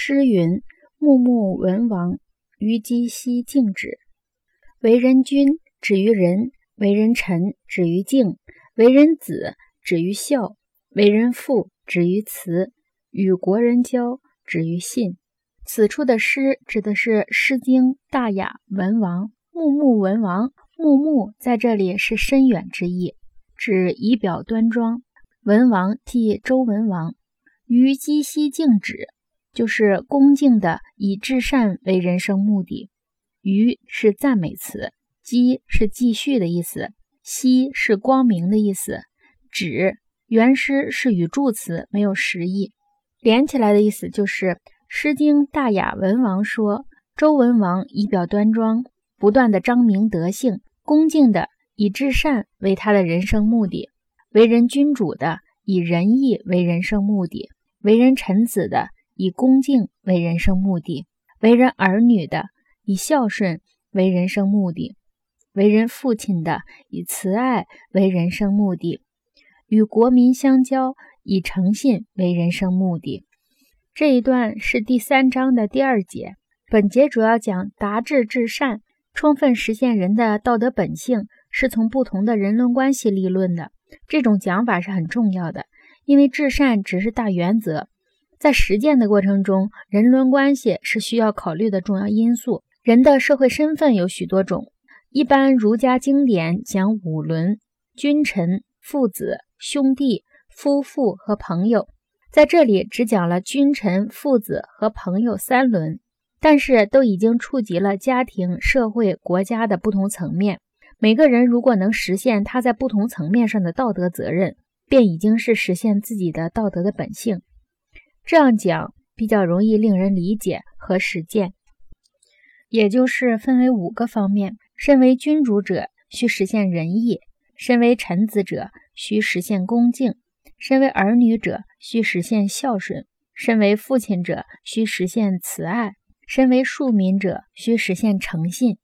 诗云：“穆穆文王，于姬奚敬止。为人君，止于仁；为人臣，止于敬；为人子，止于孝；为人父，止于慈；与国人交，止于信。”此处的诗指的是《诗经·大雅·文王》。穆穆文王，穆穆在这里是深远之意，指仪表端庄。文王即周文王，于姬奚敬止。就是恭敬的以至善为人生目的。于是赞美词，积是继续的意思，奚是光明的意思。止原诗是语助词，没有实意，连起来的意思就是《诗经·大雅·文王》说周文王仪表端庄，不断的彰明德性，恭敬的以至善为他的人生目的，为人君主的以仁义为人生目的，为人臣子的。以恭敬为人生目的，为人儿女的以孝顺为人生目的，为人父亲的以慈爱为人生目的，与国民相交以诚信为人生目的。这一段是第三章的第二节。本节主要讲达至至善，充分实现人的道德本性，是从不同的人伦关系立论的。这种讲法是很重要的，因为至善只是大原则。在实践的过程中，人伦关系是需要考虑的重要因素。人的社会身份有许多种，一般儒家经典讲五伦：君臣、父子、兄弟、夫妇和朋友。在这里只讲了君臣、父子和朋友三伦，但是都已经触及了家庭、社会、国家的不同层面。每个人如果能实现他在不同层面上的道德责任，便已经是实现自己的道德的本性。这样讲比较容易令人理解和实践，也就是分为五个方面：身为君主者需实现仁义；身为臣子者需实现恭敬；身为儿女者需实现孝顺；身为父亲者需实现慈爱；身为庶民者需实现诚信；